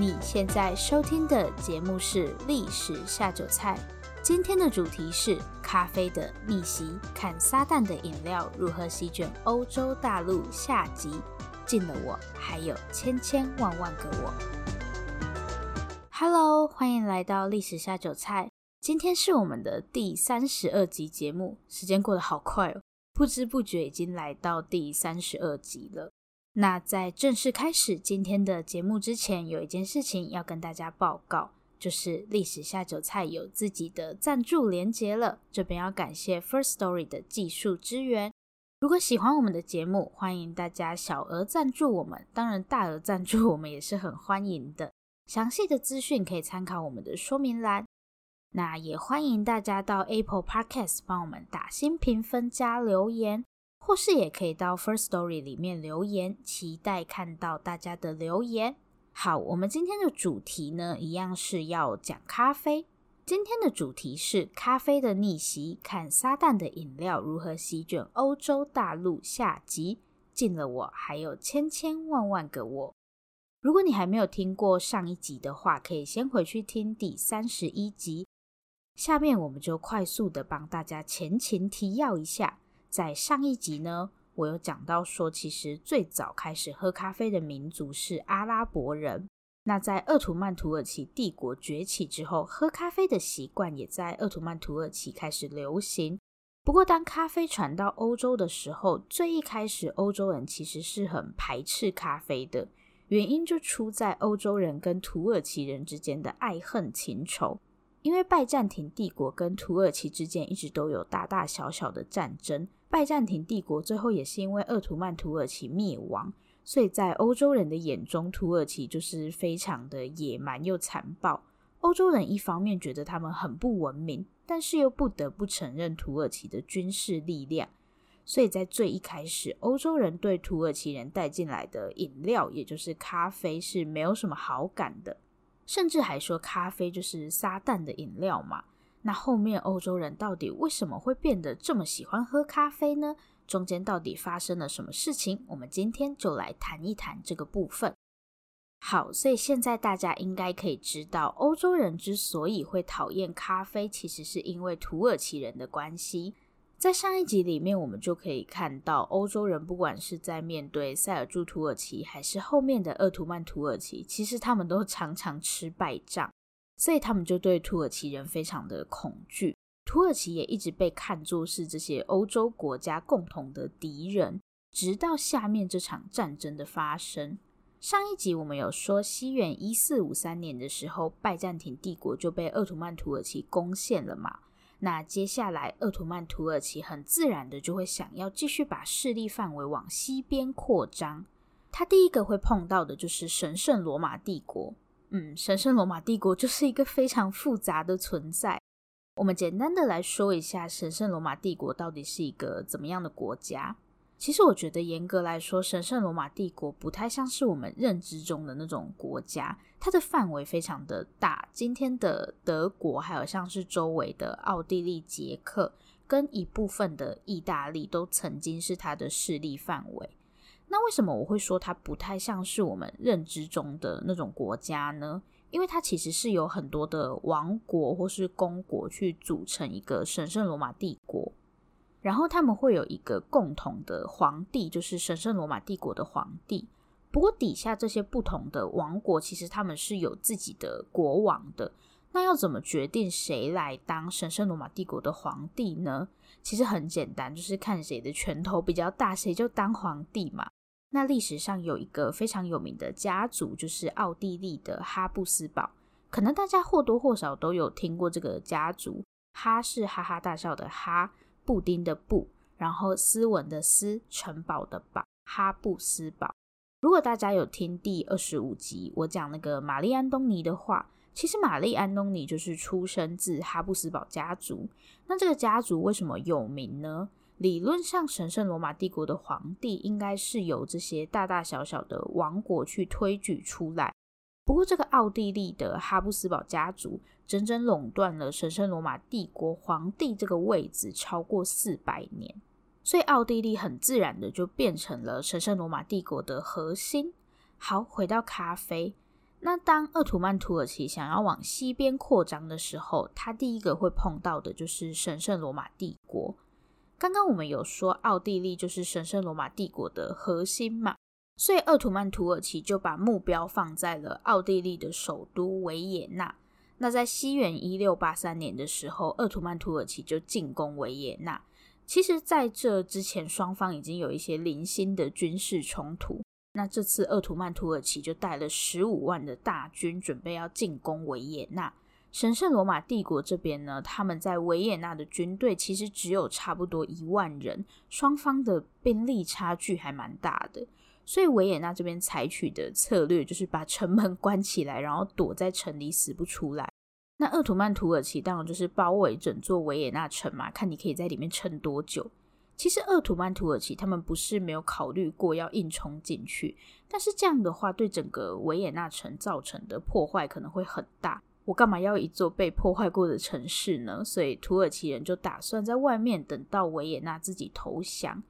你现在收听的节目是《历史下酒菜》，今天的主题是咖啡的逆袭，看撒旦的饮料如何席卷欧洲大陆下集，进了我，还有千千万万个我。Hello，欢迎来到《历史下酒菜》，今天是我们的第三十二集节目，时间过得好快哦，不知不觉已经来到第三十二集了。那在正式开始今天的节目之前，有一件事情要跟大家报告，就是历史下酒菜有自己的赞助连接了。这边要感谢 First Story 的技术支援。如果喜欢我们的节目，欢迎大家小额赞助我们，当然大额赞助我们也是很欢迎的。详细的资讯可以参考我们的说明栏。那也欢迎大家到 Apple Podcast 帮我们打新评分加留言。或是也可以到 First Story 里面留言，期待看到大家的留言。好，我们今天的主题呢，一样是要讲咖啡。今天的主题是咖啡的逆袭，看撒旦的饮料如何席卷欧洲大陆下集，进了我，还有千千万万个我。如果你还没有听过上一集的话，可以先回去听第三十一集。下面我们就快速的帮大家前情提要一下。在上一集呢，我有讲到说，其实最早开始喝咖啡的民族是阿拉伯人。那在鄂图曼土耳其帝国崛起之后，喝咖啡的习惯也在鄂图曼土耳其开始流行。不过，当咖啡传到欧洲的时候，最一开始欧洲人其实是很排斥咖啡的，原因就出在欧洲人跟土耳其人之间的爱恨情仇。因为拜占庭帝国跟土耳其之间一直都有大大小小的战争。拜占庭帝国最后也是因为鄂图曼土耳其灭亡，所以在欧洲人的眼中，土耳其就是非常的野蛮又残暴。欧洲人一方面觉得他们很不文明，但是又不得不承认土耳其的军事力量。所以在最一开始，欧洲人对土耳其人带进来的饮料，也就是咖啡，是没有什么好感的，甚至还说咖啡就是撒旦的饮料嘛。那后面欧洲人到底为什么会变得这么喜欢喝咖啡呢？中间到底发生了什么事情？我们今天就来谈一谈这个部分。好，所以现在大家应该可以知道，欧洲人之所以会讨厌咖啡，其实是因为土耳其人的关系。在上一集里面，我们就可以看到，欧洲人不管是在面对塞尔柱土耳其，还是后面的鄂图曼土耳其，其实他们都常常吃败仗。所以他们就对土耳其人非常的恐惧，土耳其也一直被看作是这些欧洲国家共同的敌人，直到下面这场战争的发生。上一集我们有说，西元一四五三年的时候，拜占庭帝国就被鄂图曼土耳其攻陷了嘛。那接下来，鄂图曼土耳其很自然的就会想要继续把势力范围往西边扩张，他第一个会碰到的就是神圣罗马帝国。嗯，神圣罗马帝国就是一个非常复杂的存在。我们简单的来说一下，神圣罗马帝国到底是一个怎么样的国家？其实我觉得严格来说，神圣罗马帝国不太像是我们认知中的那种国家，它的范围非常的大。今天的德国，还有像是周围的奥地利、捷克，跟一部分的意大利，都曾经是它的势力范围。那为什么我会说它不太像是我们认知中的那种国家呢？因为它其实是有很多的王国或是公国去组成一个神圣罗马帝国，然后他们会有一个共同的皇帝，就是神圣罗马帝国的皇帝。不过底下这些不同的王国，其实他们是有自己的国王的。那要怎么决定谁来当神圣罗马帝国的皇帝呢？其实很简单，就是看谁的拳头比较大，谁就当皇帝嘛。那历史上有一个非常有名的家族，就是奥地利的哈布斯堡。可能大家或多或少都有听过这个家族。哈是哈哈大笑的哈，布丁的布，然后斯文的斯，城堡的堡，哈布斯堡。如果大家有听第二十五集我讲那个玛丽安东尼的话，其实玛丽安东尼就是出生自哈布斯堡家族。那这个家族为什么有名呢？理论上，神圣罗马帝国的皇帝应该是由这些大大小小的王国去推举出来。不过，这个奥地利的哈布斯堡家族整整垄断了神圣罗马帝国皇帝这个位置超过四百年，所以奥地利很自然的就变成了神圣罗马帝国的核心。好，回到咖啡，那当鄂图曼土耳其想要往西边扩张的时候，他第一个会碰到的就是神圣罗马帝国。刚刚我们有说，奥地利就是神圣罗马帝国的核心嘛，所以鄂图曼土耳其就把目标放在了奥地利的首都维也纳。那在西元一六八三年的时候，鄂图曼土耳其就进攻维也纳。其实，在这之前，双方已经有一些零星的军事冲突。那这次，鄂图曼土耳其就带了十五万的大军，准备要进攻维也纳。神圣罗马帝国这边呢，他们在维也纳的军队其实只有差不多一万人，双方的兵力差距还蛮大的。所以，维也纳这边采取的策略就是把城门关起来，然后躲在城里死不出来。那鄂图曼土耳其当然就是包围整座维也纳城嘛，看你可以在里面撑多久。其实鄂图曼土耳其他们不是没有考虑过要硬冲进去，但是这样的话对整个维也纳城造成的破坏可能会很大。我干嘛要一座被破坏过的城市呢？所以土耳其人就打算在外面等到维也纳自己投降。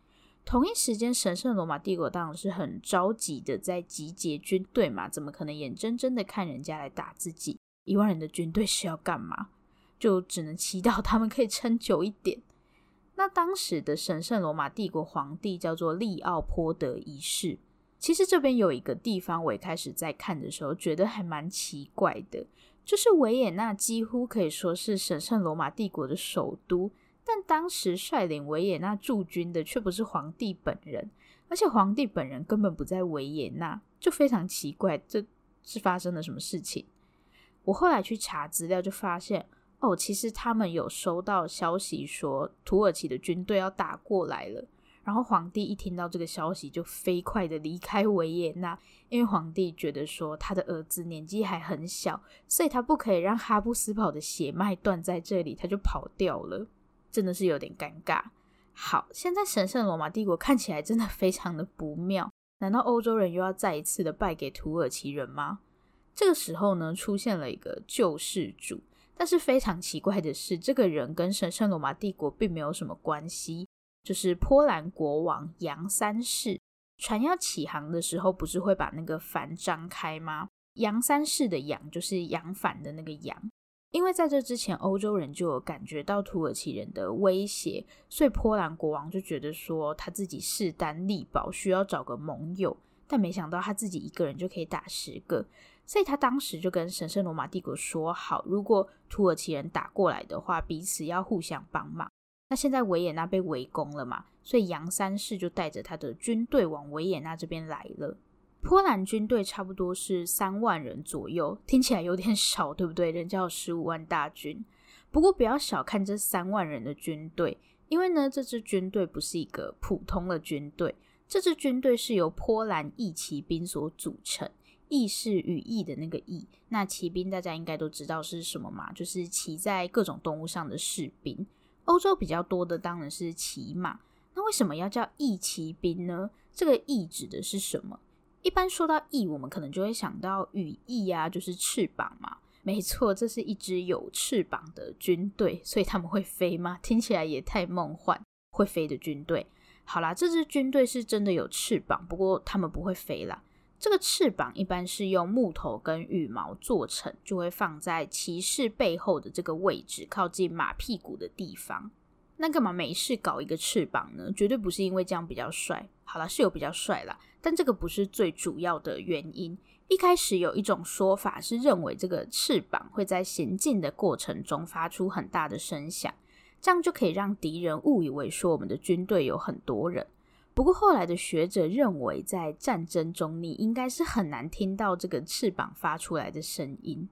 同一时间，神圣罗马帝国当然是很着急的在集结军队嘛，怎么可能眼睁睁的看人家来打自己？一万人的军队是要干嘛？就只能祈祷他们可以撑久一点。那当时的神圣罗马帝国皇帝叫做利奥波德一世。其实这边有一个地方，我一开始在看的时候觉得还蛮奇怪的，就是维也纳几乎可以说是神圣罗马帝国的首都，但当时率领维也纳驻军的却不是皇帝本人，而且皇帝本人根本不在维也纳，就非常奇怪，这是发生了什么事情？我后来去查资料，就发现哦，其实他们有收到消息说土耳其的军队要打过来了。然后皇帝一听到这个消息，就飞快的离开维也纳，因为皇帝觉得说他的儿子年纪还很小，所以他不可以让哈布斯堡的血脉断在这里，他就跑掉了，真的是有点尴尬。好，现在神圣罗马帝国看起来真的非常的不妙，难道欧洲人又要再一次的败给土耳其人吗？这个时候呢，出现了一个救世主，但是非常奇怪的是，这个人跟神圣罗马帝国并没有什么关系。就是波兰国王杨三世，船要起航的时候，不是会把那个帆张开吗？杨三世的杨就是扬帆的那个扬，因为在这之前，欧洲人就有感觉到土耳其人的威胁，所以波兰国王就觉得说他自己势单力薄，需要找个盟友，但没想到他自己一个人就可以打十个，所以他当时就跟神圣罗马帝国说好，如果土耳其人打过来的话，彼此要互相帮忙。那现在维也纳被围攻了嘛，所以杨三世就带着他的军队往维也纳这边来了。波兰军队差不多是三万人左右，听起来有点少，对不对？人家有十五万大军。不过不要小看这三万人的军队，因为呢，这支军队不是一个普通的军队，这支军队是由波兰义骑兵所组成。义是羽翼的那个翼，那骑兵大家应该都知道是什么嘛，就是骑在各种动物上的士兵。欧洲比较多的当然是骑马，那为什么要叫义骑兵呢？这个义指的是什么？一般说到义，我们可能就会想到羽翼啊，就是翅膀嘛。没错，这是一支有翅膀的军队，所以他们会飞吗？听起来也太梦幻，会飞的军队。好啦，这支军队是真的有翅膀，不过他们不会飞啦。这个翅膀一般是用木头跟羽毛做成，就会放在骑士背后的这个位置，靠近马屁股的地方。那干嘛没事搞一个翅膀呢？绝对不是因为这样比较帅。好啦，是有比较帅啦，但这个不是最主要的原因。一开始有一种说法是认为这个翅膀会在行进的过程中发出很大的声响，这样就可以让敌人误以为说我们的军队有很多人。不过后来的学者认为，在战争中你应该是很难听到这个翅膀发出来的声音，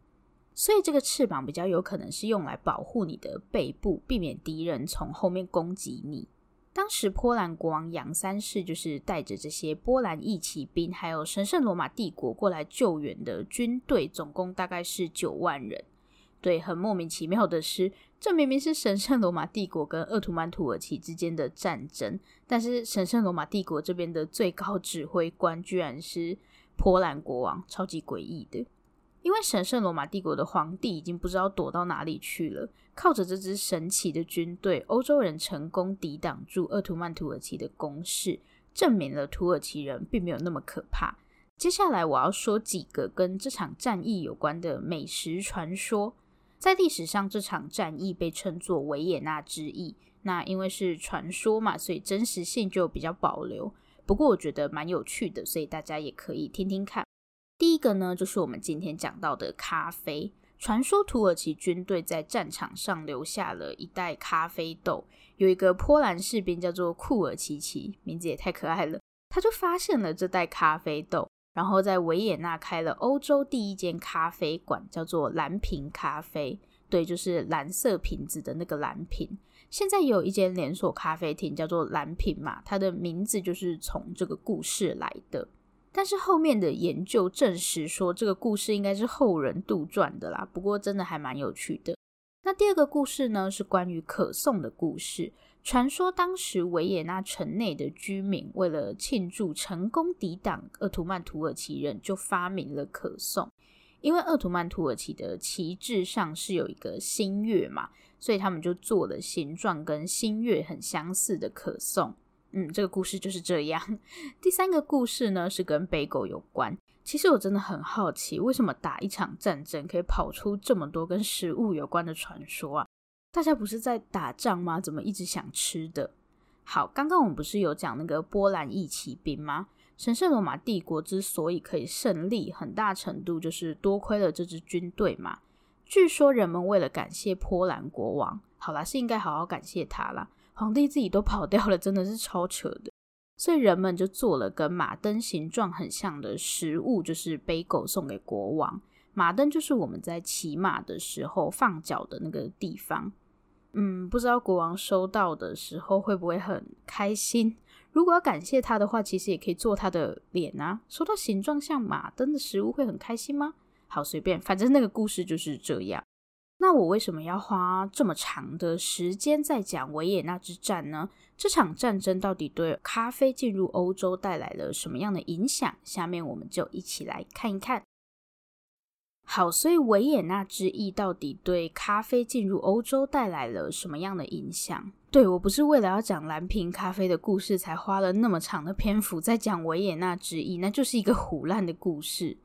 所以这个翅膀比较有可能是用来保护你的背部，避免敌人从后面攻击你。当时波兰国王杨三世就是带着这些波兰义骑兵，还有神圣罗马帝国过来救援的军队，总共大概是九万人。对，很莫名其妙的是，这明明是神圣罗马帝国跟鄂图曼土耳其之间的战争，但是神圣罗马帝国这边的最高指挥官居然是波兰国王，超级诡异的。因为神圣罗马帝国的皇帝已经不知道躲到哪里去了，靠着这支神奇的军队，欧洲人成功抵挡住鄂图曼土耳其的攻势，证明了土耳其人并没有那么可怕。接下来我要说几个跟这场战役有关的美食传说。在历史上，这场战役被称作维也纳之役。那因为是传说嘛，所以真实性就比较保留。不过我觉得蛮有趣的，所以大家也可以听听看。第一个呢，就是我们今天讲到的咖啡。传说土耳其军队在战场上留下了一袋咖啡豆，有一个波兰士兵叫做库尔奇奇，名字也太可爱了，他就发现了这袋咖啡豆。然后在维也纳开了欧洲第一间咖啡馆，叫做蓝瓶咖啡。对，就是蓝色瓶子的那个蓝瓶。现在有一间连锁咖啡厅叫做蓝瓶嘛，它的名字就是从这个故事来的。但是后面的研究证实说，这个故事应该是后人杜撰的啦。不过真的还蛮有趣的。那第二个故事呢，是关于可颂的故事。传说当时维也纳城内的居民为了庆祝成功抵挡鄂图曼土耳其人，就发明了可颂。因为鄂图曼土耳其的旗帜上是有一个新月嘛，所以他们就做了形状跟新月很相似的可颂。嗯，这个故事就是这样。第三个故事呢，是跟北狗有关。其实我真的很好奇，为什么打一场战争可以跑出这么多跟食物有关的传说啊？大家不是在打仗吗？怎么一直想吃的？好，刚刚我们不是有讲那个波兰义骑兵吗？神圣罗马帝国之所以可以胜利，很大程度就是多亏了这支军队嘛。据说人们为了感谢波兰国王，好啦，是应该好好感谢他啦。皇帝自己都跑掉了，真的是超扯的。所以人们就做了跟马灯形状很像的食物，就是杯狗送给国王。马灯就是我们在骑马的时候放脚的那个地方。嗯，不知道国王收到的时候会不会很开心？如果要感谢他的话，其实也可以做他的脸啊。收到形状像马灯的食物会很开心吗？好，随便，反正那个故事就是这样。那我为什么要花这么长的时间在讲维也纳之战呢？这场战争到底对咖啡进入欧洲带来了什么样的影响？下面我们就一起来看一看。好，所以维也纳之役到底对咖啡进入欧洲带来了什么样的影响？对，我不是为了要讲蓝瓶咖啡的故事才花了那么长的篇幅在讲维也纳之役，那就是一个胡烂的故事。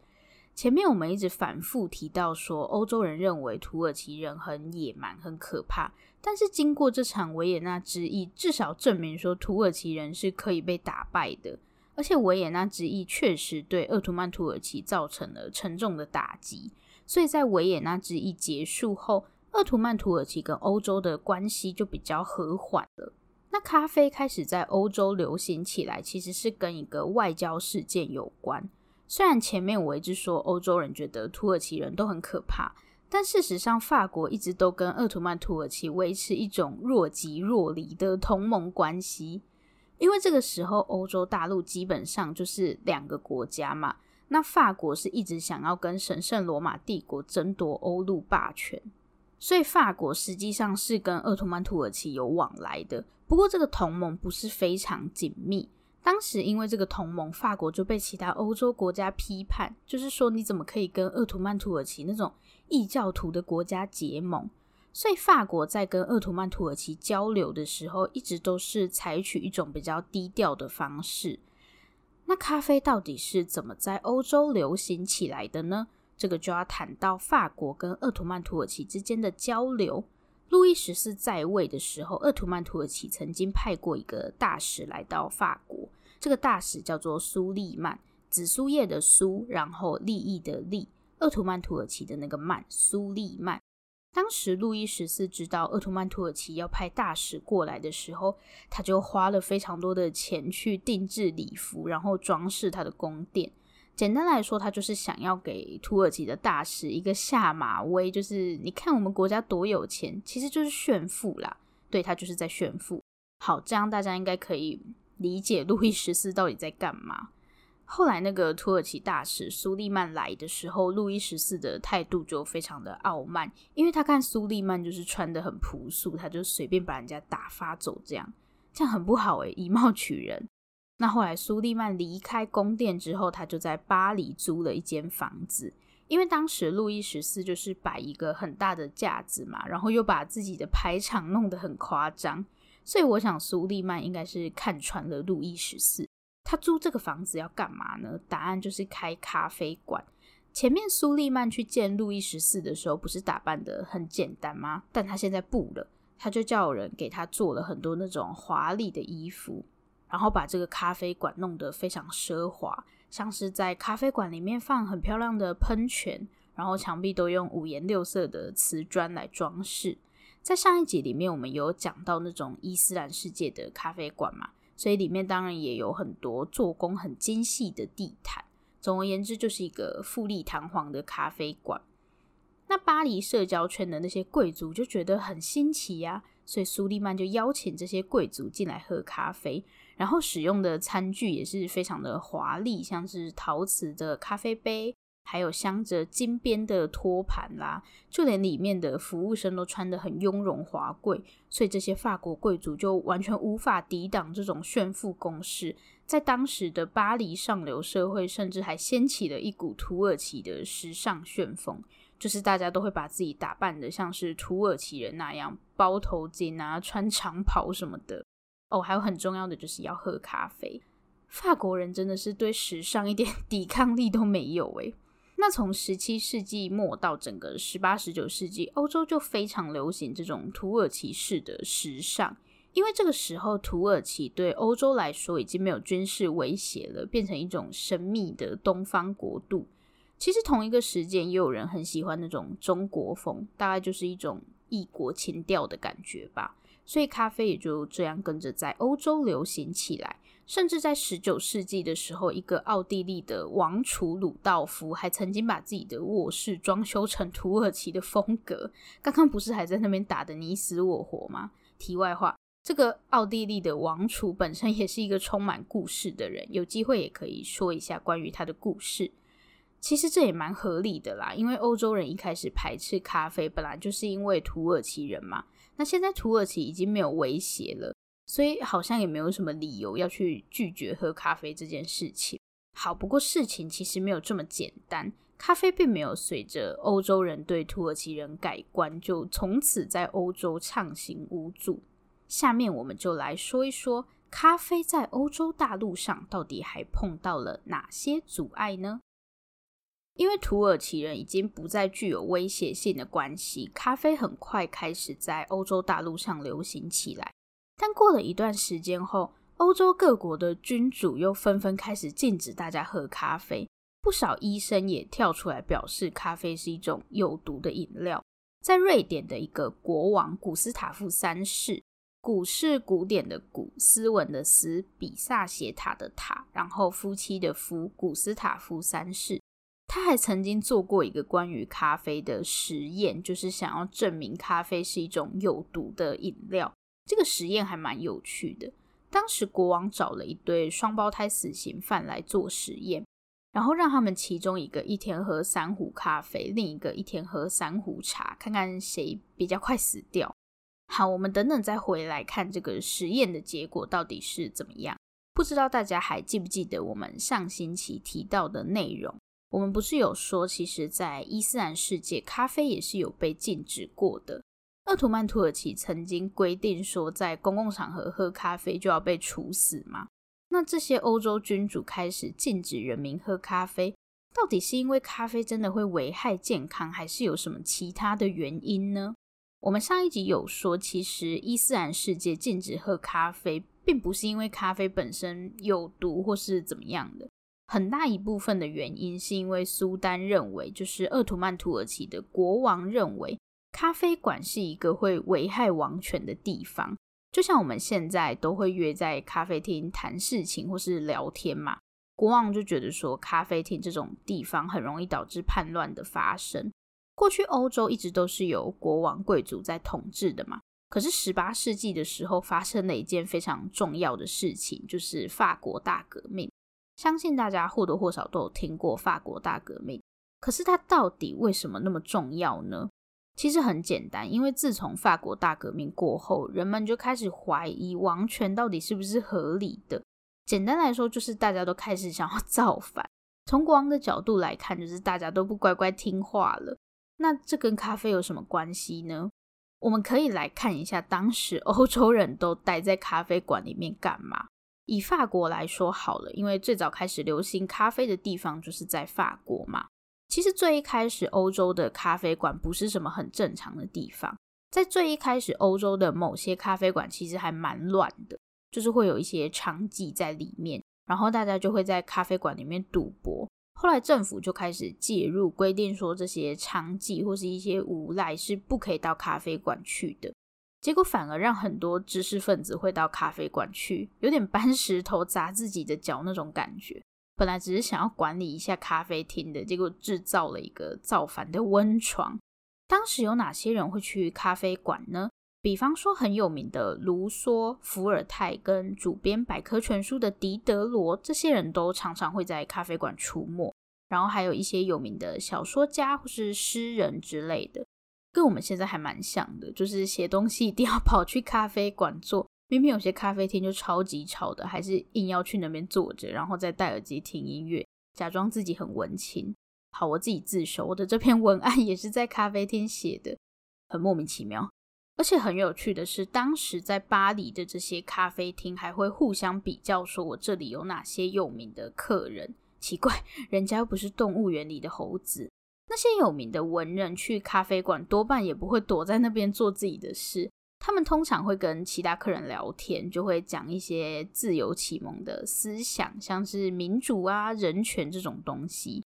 前面我们一直反复提到说，欧洲人认为土耳其人很野蛮、很可怕，但是经过这场维也纳之役，至少证明说土耳其人是可以被打败的。而且维也纳之役确实对鄂图曼土耳其造成了沉重的打击，所以在维也纳之役结束后，鄂图曼土耳其跟欧洲的关系就比较和缓了。那咖啡开始在欧洲流行起来，其实是跟一个外交事件有关。虽然前面我一直说欧洲人觉得土耳其人都很可怕，但事实上法国一直都跟鄂图曼土耳其维持一种若即若离的同盟关系。因为这个时候，欧洲大陆基本上就是两个国家嘛。那法国是一直想要跟神圣罗马帝国争夺欧陆霸权，所以法国实际上是跟鄂图曼土耳其有往来的。不过，这个同盟不是非常紧密。当时因为这个同盟，法国就被其他欧洲国家批判，就是说你怎么可以跟鄂图曼土耳其那种异教徒的国家结盟？所以法国在跟鄂图曼土耳其交流的时候，一直都是采取一种比较低调的方式。那咖啡到底是怎么在欧洲流行起来的呢？这个就要谈到法国跟鄂图曼土耳其之间的交流。路易十四在位的时候，鄂图曼土耳其曾经派过一个大使来到法国，这个大使叫做苏利曼，紫苏叶的苏，然后利益的利，鄂图曼土耳其的那个曼，苏利曼。当时路易十四知道鄂图曼土耳其要派大使过来的时候，他就花了非常多的钱去定制礼服，然后装饰他的宫殿。简单来说，他就是想要给土耳其的大使一个下马威，就是你看我们国家多有钱，其实就是炫富啦。对，他就是在炫富。好，这样大家应该可以理解路易十四到底在干嘛。后来那个土耳其大使苏利曼来的时候，路易十四的态度就非常的傲慢，因为他看苏利曼就是穿的很朴素，他就随便把人家打发走，这样这样很不好诶，以貌取人。那后来苏利曼离开宫殿之后，他就在巴黎租了一间房子，因为当时路易十四就是摆一个很大的架子嘛，然后又把自己的排场弄得很夸张，所以我想苏利曼应该是看穿了路易十四。他租这个房子要干嘛呢？答案就是开咖啡馆。前面苏利曼去见路易十四的时候，不是打扮得很简单吗？但他现在不了，他就叫人给他做了很多那种华丽的衣服，然后把这个咖啡馆弄得非常奢华，像是在咖啡馆里面放很漂亮的喷泉，然后墙壁都用五颜六色的瓷砖来装饰。在上一集里面，我们有讲到那种伊斯兰世界的咖啡馆嘛，所以里面当然也有很多做工很精细的地毯。总而言之，就是一个富丽堂皇的咖啡馆。那巴黎社交圈的那些贵族就觉得很新奇呀、啊，所以苏利曼就邀请这些贵族进来喝咖啡，然后使用的餐具也是非常的华丽，像是陶瓷的咖啡杯，还有镶着金边的托盘啦，就连里面的服务生都穿得很雍容华贵，所以这些法国贵族就完全无法抵挡这种炫富攻势。在当时的巴黎上流社会，甚至还掀起了一股土耳其的时尚旋风，就是大家都会把自己打扮得像是土耳其人那样，包头巾啊，穿长袍什么的。哦，还有很重要的就是要喝咖啡。法国人真的是对时尚一点 抵抗力都没有诶。那从十七世纪末到整个十八、十九世纪，欧洲就非常流行这种土耳其式的时尚。因为这个时候，土耳其对欧洲来说已经没有军事威胁了，变成一种神秘的东方国度。其实同一个时间，也有人很喜欢那种中国风，大概就是一种异国情调的感觉吧。所以咖啡也就这样跟着在欧洲流行起来。甚至在十九世纪的时候，一个奥地利的王储鲁道夫还曾经把自己的卧室装修成土耳其的风格。刚刚不是还在那边打得你死我活吗？题外话。这个奥地利的王储本身也是一个充满故事的人，有机会也可以说一下关于他的故事。其实这也蛮合理的啦，因为欧洲人一开始排斥咖啡，本来就是因为土耳其人嘛。那现在土耳其已经没有威胁了，所以好像也没有什么理由要去拒绝喝咖啡这件事情。好，不过事情其实没有这么简单，咖啡并没有随着欧洲人对土耳其人改观，就从此在欧洲畅行无阻。下面我们就来说一说，咖啡在欧洲大陆上到底还碰到了哪些阻碍呢？因为土耳其人已经不再具有威胁性的关系，咖啡很快开始在欧洲大陆上流行起来。但过了一段时间后，欧洲各国的君主又纷纷开始禁止大家喝咖啡，不少医生也跳出来表示，咖啡是一种有毒的饮料。在瑞典的一个国王古斯塔夫三世。古是古典的古，斯文的斯，比萨斜塔的塔，然后夫妻的夫，古斯塔夫三世。他还曾经做过一个关于咖啡的实验，就是想要证明咖啡是一种有毒的饮料。这个实验还蛮有趣的。当时国王找了一对双胞胎死刑犯来做实验，然后让他们其中一个一天喝三壶咖啡，另一个一天喝三壶茶，看看谁比较快死掉。好，我们等等再回来看这个实验的结果到底是怎么样。不知道大家还记不记得我们上星期提到的内容？我们不是有说，其实，在伊斯兰世界，咖啡也是有被禁止过的。鄂图曼土耳其曾经规定说，在公共场合喝咖啡就要被处死吗？那这些欧洲君主开始禁止人民喝咖啡，到底是因为咖啡真的会危害健康，还是有什么其他的原因呢？我们上一集有说，其实伊斯兰世界禁止喝咖啡，并不是因为咖啡本身有毒或是怎么样的，很大一部分的原因是因为苏丹认为，就是鄂图曼土耳其的国王认为，咖啡馆是一个会危害王权的地方，就像我们现在都会约在咖啡厅谈事情或是聊天嘛，国王就觉得说，咖啡厅这种地方很容易导致叛乱的发生。过去欧洲一直都是由国王贵族在统治的嘛，可是十八世纪的时候发生了一件非常重要的事情，就是法国大革命。相信大家或多或少都有听过法国大革命，可是它到底为什么那么重要呢？其实很简单，因为自从法国大革命过后，人们就开始怀疑王权到底是不是合理的。简单来说，就是大家都开始想要 造反。从国王的角度来看，就是大家都不乖乖听话了。那这跟咖啡有什么关系呢？我们可以来看一下当时 欧洲人都待在咖啡馆里面干嘛。以法国来说好了，因为最早开始流行咖啡的地方就是在法国嘛。其实最一开始，欧洲的咖啡馆不是什么很正常的地方。在最一开始，欧洲的某些咖啡馆其实还蛮乱的，就是会有一些娼妓在里面，然后大家就会在咖啡馆里面赌博。后来政府就开始介入，规定说这些娼妓或是一些无赖是不可以到咖啡馆去的。结果反而让很多知识分子会到咖啡馆去，有点 搬石头砸自己的脚那种感觉。本来只是想要管理一下咖啡厅的，结果制造了一个造反的温床。当时有哪些人会去咖啡馆呢？比方说很有名的卢梭、伏尔泰跟主编百科全书的狄德罗，这些人都常常会在咖啡馆出没。然后还有一些有名的小说家或是诗人之类的，跟我们现在还蛮像的，就是写东西一定要跑去咖啡馆做。明明有些咖啡厅就超级吵的，还是硬要去那边坐着，然后再戴耳机听音乐，假装自己很文青。好，我自己自首，我的这篇文案也是在咖啡厅写的，很莫名其妙。而且很有趣的是，当时在巴黎的这些咖啡厅还会互相比较，说我这里有哪些有名的客人。奇怪，人家又不是动物园里的猴子。那些有名的文人去咖啡馆，多半也不会躲在那边做自己的事。他们通常会跟其他客人聊天，就会讲一些自由启蒙的思想，像是民主啊、人权这种东西。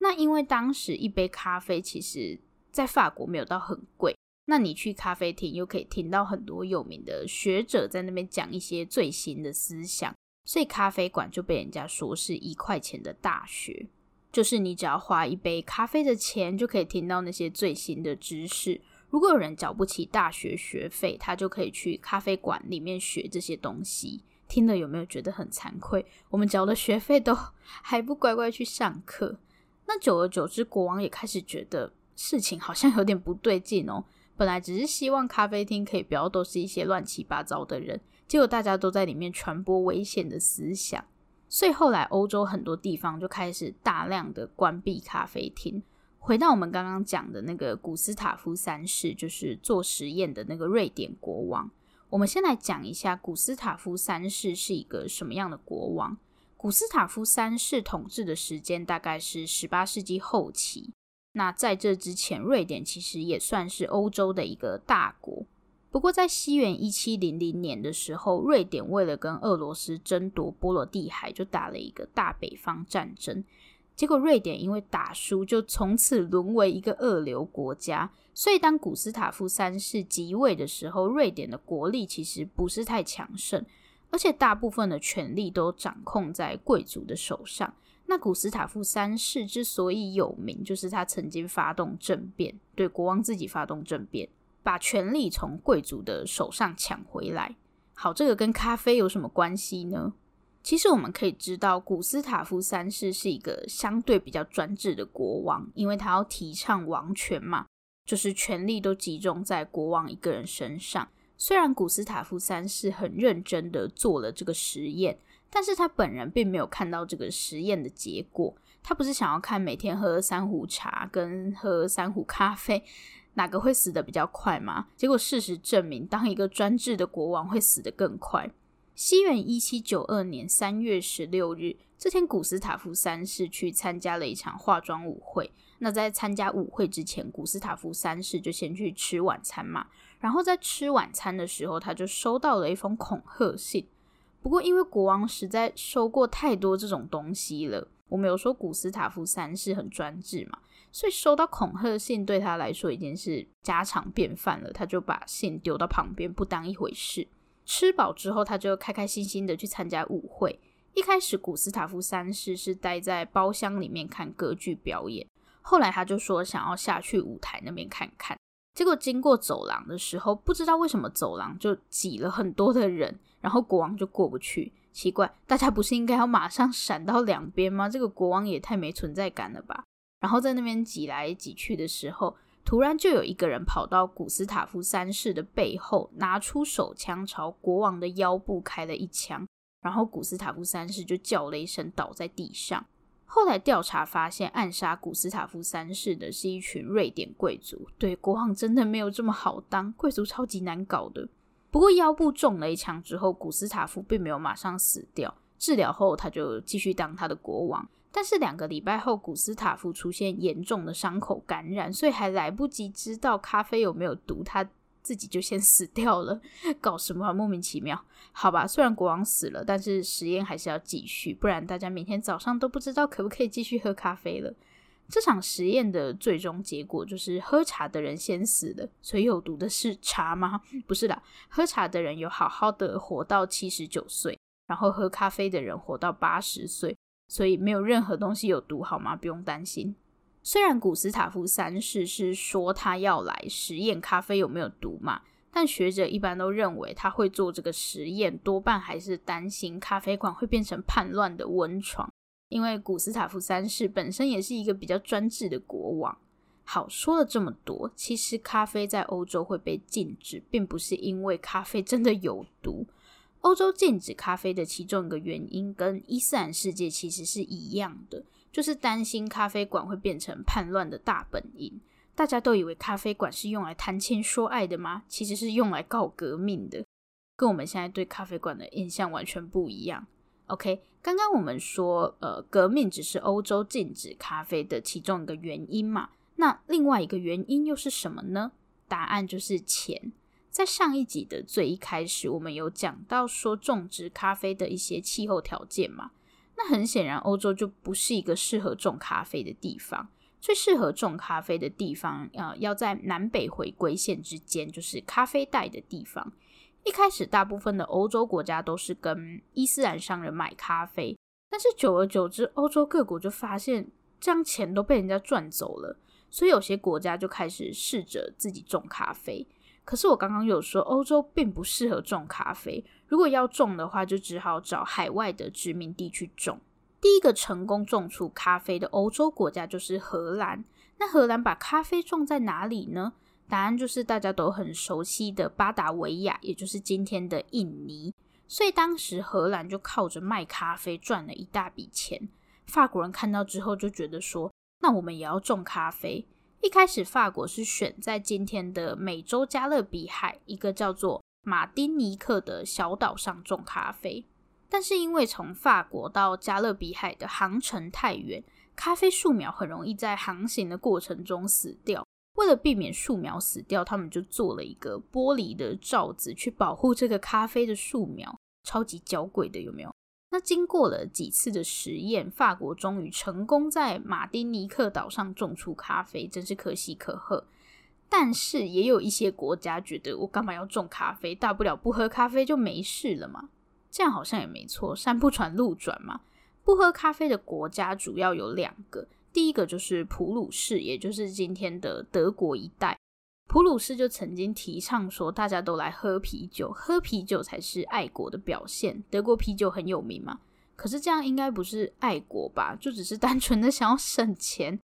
那因为当时一杯咖啡其实在法国没有到很贵，那你去咖啡厅又可以听到很多有名的学者在那边讲一些最新的思想，所以咖啡馆就被人家说是一块钱的大学，就是你只要花一杯咖啡的钱，就可以听到那些最新的知识。如果有人缴不起大学学费，他就可以去咖啡馆里面学这些东西。听了有没有觉得很惭愧？我们缴了学费都 还不乖乖去上课。那久而久之，国王也开始觉得事情好像有点不对劲哦。本来只是希望咖啡厅可以不要都是一些乱七八糟的人，结果大家都在里面传播危险的思想。所以后来欧洲很多地方就开始大量的关闭咖啡厅。回到我们刚刚讲的那个古斯塔夫三世，就是做实验的那个瑞典国王。我们先来讲一下古斯塔夫三世是一个什么样的国王。古斯塔夫三世统治的时间大概是十八世纪后期。那在这之前，瑞典其实也算是欧洲的一个大国。不过在西元一七零零年的时候，瑞典为了跟俄罗斯争夺波罗的海，就打了一个大北方战争。结果瑞典因为打输，就从此沦为一个二流国家。所以当古斯塔夫三世即位的时候，瑞典的国力其实不是太强盛，而且大部分的权力都掌控在贵族的手上。那古斯塔夫三世之所以有名，就是他曾经发动政变，对国王自己发动政变，把权力从贵族的手上抢回来。好，这个跟咖啡有什么关系呢？其实我们可以知道，古斯塔夫三世是一个相对比较专制的国王，因为他要提倡王权嘛，就是权力都集中在国王一个人身上。虽然古斯塔夫三世很认真的做了这个实验，但是他本人并没有看到这个实验的结果。他不是想要看每天喝三壶茶跟喝三壶咖啡哪个会死得比较快吗？结果事实证明，当一个专制的国王会死得更快。西元一七九二年三月十六日，这天古斯塔夫三世去参加了一场化妆舞会。那在参加舞会之前，古斯塔夫三世就先去吃晚餐嘛。然后在吃晚餐的时候，他就收到了一封恐吓信。不过因为国王实在收过太多这种东西了，我们有说古斯塔夫三世很专制嘛，所以收到恐吓信对他来说已经是家常便饭了。他就把信丢到旁边，不当一回事。吃饱之后，他就开开心心的去参加舞会。一开始，古斯塔夫三世是待在包厢里面看歌剧表演，后来他就说想要下去舞台那边看看。结果经过走廊的时候，不知道为什么走廊就挤了很多的人，然后国王就过不去。奇怪，大家不是应该要马上闪到两边吗？这个国王也太没存在感了吧！然后在那边挤来挤去的时候，突然就有一个人跑到古斯塔夫三世的背后，拿出手枪朝国王的腰部开了一枪，然后古斯塔夫三世就叫了一声，倒在地上。后来调查发现，暗杀古斯塔夫三世的是一群瑞典贵族。对，国王真的没有这么好当，贵族超级难搞的。不过腰部中了一枪之后，古斯塔夫并没有马上死掉，治疗后他就继续当他的国王。但是两个礼拜后，古斯塔夫出现严重的伤口感染，所以还来不及知道咖啡有没有毒，他自己就先死掉了。搞什么？莫名其妙。好吧，虽然国王死了，但是实验还是要继续，不然大家明天早上都不知道可不可以继续喝咖啡了。这场实验的最终结果就是喝茶的人先死了，所以有毒的是茶吗？不是的，喝茶的人有好好的活到七十九岁，然后喝咖啡的人活到八十岁。所以没有任何东西有毒，好吗？不用担心。虽然古斯塔夫三世是说他要来实验咖啡有没有毒嘛，但学者一般都认为他会做这个实验，多半还是担心咖啡馆会变成叛乱的温床。因为古斯塔夫三世本身也是一个比较专制的国王。好，说了这么多，其实咖啡在欧洲会被禁止，并不是因为咖啡真的有毒。欧洲禁止咖啡的其中一个原因，跟伊斯兰世界其实是一样的，就是担心咖啡馆会变成叛乱的大本营。大家都以为咖啡馆是用来谈情说爱的吗？其实是用来搞革命的，跟我们现在对咖啡馆的印象完全不一样。OK，刚刚我们说，呃，革命只是欧洲禁止咖啡的其中一个原因嘛，那另外一个原因又是什么呢？答案就是钱。在上一集的最一开始，我们有讲到说种植咖啡的一些气候条件嘛。那很显然，欧洲就不是一个适合种咖啡的地方。最适合种咖啡的地方，呃，要在南北回归线之间，就是咖啡带的地方。一开始，大部分的欧洲国家都是跟伊斯兰商人买咖啡，但是久而久之，欧洲各国就发现这样钱都被人家赚走了，所以有些国家就开始试着自己种咖啡。可是我刚刚有说，欧洲并不适合种咖啡。如果要种的话，就只好找海外的殖民地去种。第一个成功种出咖啡的欧洲国家就是荷兰。那荷兰把咖啡种在哪里呢？答案就是大家都很熟悉的巴达维亚，也就是今天的印尼。所以当时荷兰就靠着卖咖啡赚了一大笔钱。法国人看到之后就觉得说，那我们也要种咖啡。一开始，法国是选在今天的美洲加勒比海一个叫做马丁尼克的小岛上种咖啡，但是因为从法国到加勒比海的航程太远，咖啡树苗很容易在航行的过程中死掉。为了避免树苗死掉，他们就做了一个玻璃的罩子去保护这个咖啡的树苗，超级娇贵的，有没有？那经过了几次的实验，法国终于成功在马丁尼克岛上种出咖啡，真是可喜可贺。但是也有一些国家觉得，我干嘛要种咖啡？大不了不喝咖啡就没事了嘛。这样好像也没错，山不转路转嘛。不喝咖啡的国家主要有两个，第一个就是普鲁士，也就是今天的德国一带。普鲁士就曾经提倡说，大家都来喝啤酒，喝啤酒才是爱国的表现。德国啤酒很有名嘛，可是这样应该不是爱国吧？就只是单纯的想要省钱。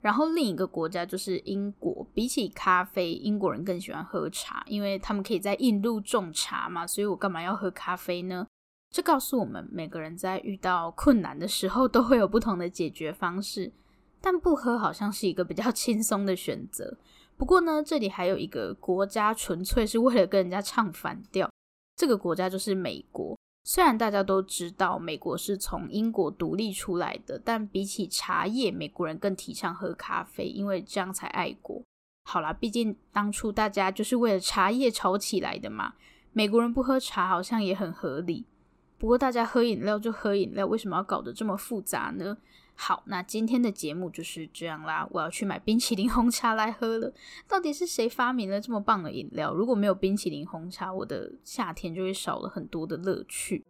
然后另一个国家就是英国，比起咖啡，英国人更喜欢喝茶，因为他们可以在印度种茶嘛，所以我干嘛要喝咖啡呢？这告诉我们，每个人在遇到困难的时候都会有不同的解决方式，但不喝好像是一个比较 轻松的选择。不过呢，这里还有一个国家纯粹是为了跟人家唱反调。这个国家就是美国。虽然大家都知道美国是从英国独立出来的，但比起茶叶，美国人更提倡喝咖啡，因为这样才爱国。好啦，毕竟当初大家就是为了茶叶吵起来的嘛。美国人不喝茶好像也很合理。不过大家喝饮料就喝饮料，为什么要搞得这么复杂呢？好，那今天的节目就是这样啦。我要去买冰淇淋红茶来喝了。到底是谁发明了这么棒的饮料？如果没有冰淇淋红茶，我的夏天就会少了很多的乐趣。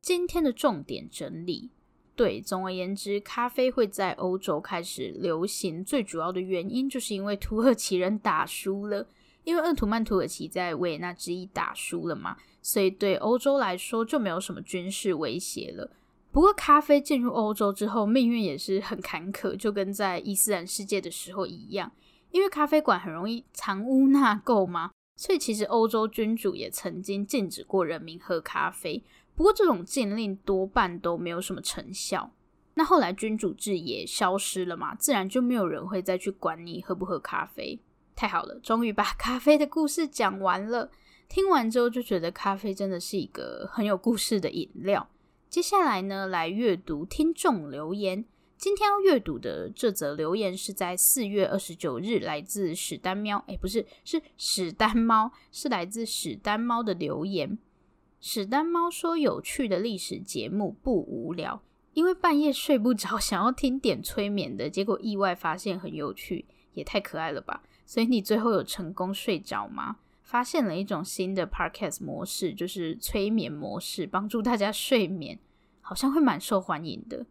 今天的重点整理，对，总而言之，咖啡会在欧洲开始流行，最主要的原因就是因为土耳其人打输了。因为鄂图曼土耳其在维也纳之役打输了嘛，所以对欧洲来说就没有什么军事威胁了。不过咖啡进入欧洲之后，命运也是很坎坷，就跟在伊斯兰世界的时候一样。因为咖啡馆很容易藏污纳垢嘛，所以其实欧洲君主也曾经禁止过人民喝咖啡。不过这种禁令多半都没有什么成效。那后来君主制也消失了嘛，自然就没有人会再去管你喝不喝咖啡。太好了，终于把 咖啡的故事讲完了。听完之后就觉得咖啡真的是一个很有故事的饮料。接下来呢，来阅读听众留言。今天要阅读的这则留言是在四月二十九日，来自史丹喵。诶，不是，是史丹猫，是来自史丹猫的留言。史丹猫说：“有趣的历史节目不无聊。”因为半夜睡不着，想要听点催眠的，结果意外发现很有趣，也太可爱了吧！所以你最后有成功睡着吗？发现了一种新的 podcast 模式，就是催眠模式，帮助大家睡眠，好像会蛮受欢迎的。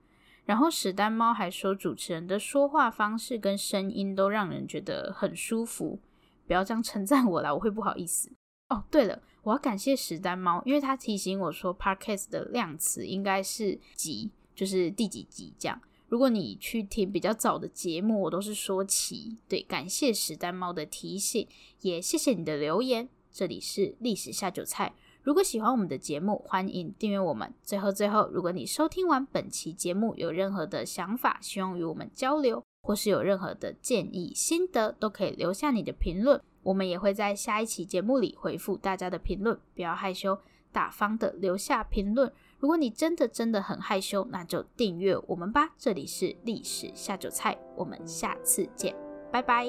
然后史丹猫还说，主持人的说话方式跟声音都让人觉得很舒服。不要这样称赞我啦，我会不好意思。哦，对了，我要感谢史丹猫，因为他提醒我说 podcast 的量词应该是集。就是第几集这样。如果你去听比较早的节目，我都是说起。对，感谢史丹猫的提醒，也谢谢你的留言。这里是历史下酒菜。如果喜欢我们的节目，欢迎订阅我们。最后最后，如果你收听完本期节目有任何的想法，希望与我们交流，或是有任何的建议心得，都可以留下你的评论，我们也会在下一期节目里回复大家的评论。不要害羞，大方的留下评论。如果你真的真的很害羞，那就订阅我们吧。这里是历史下酒菜，我们下次见，拜拜。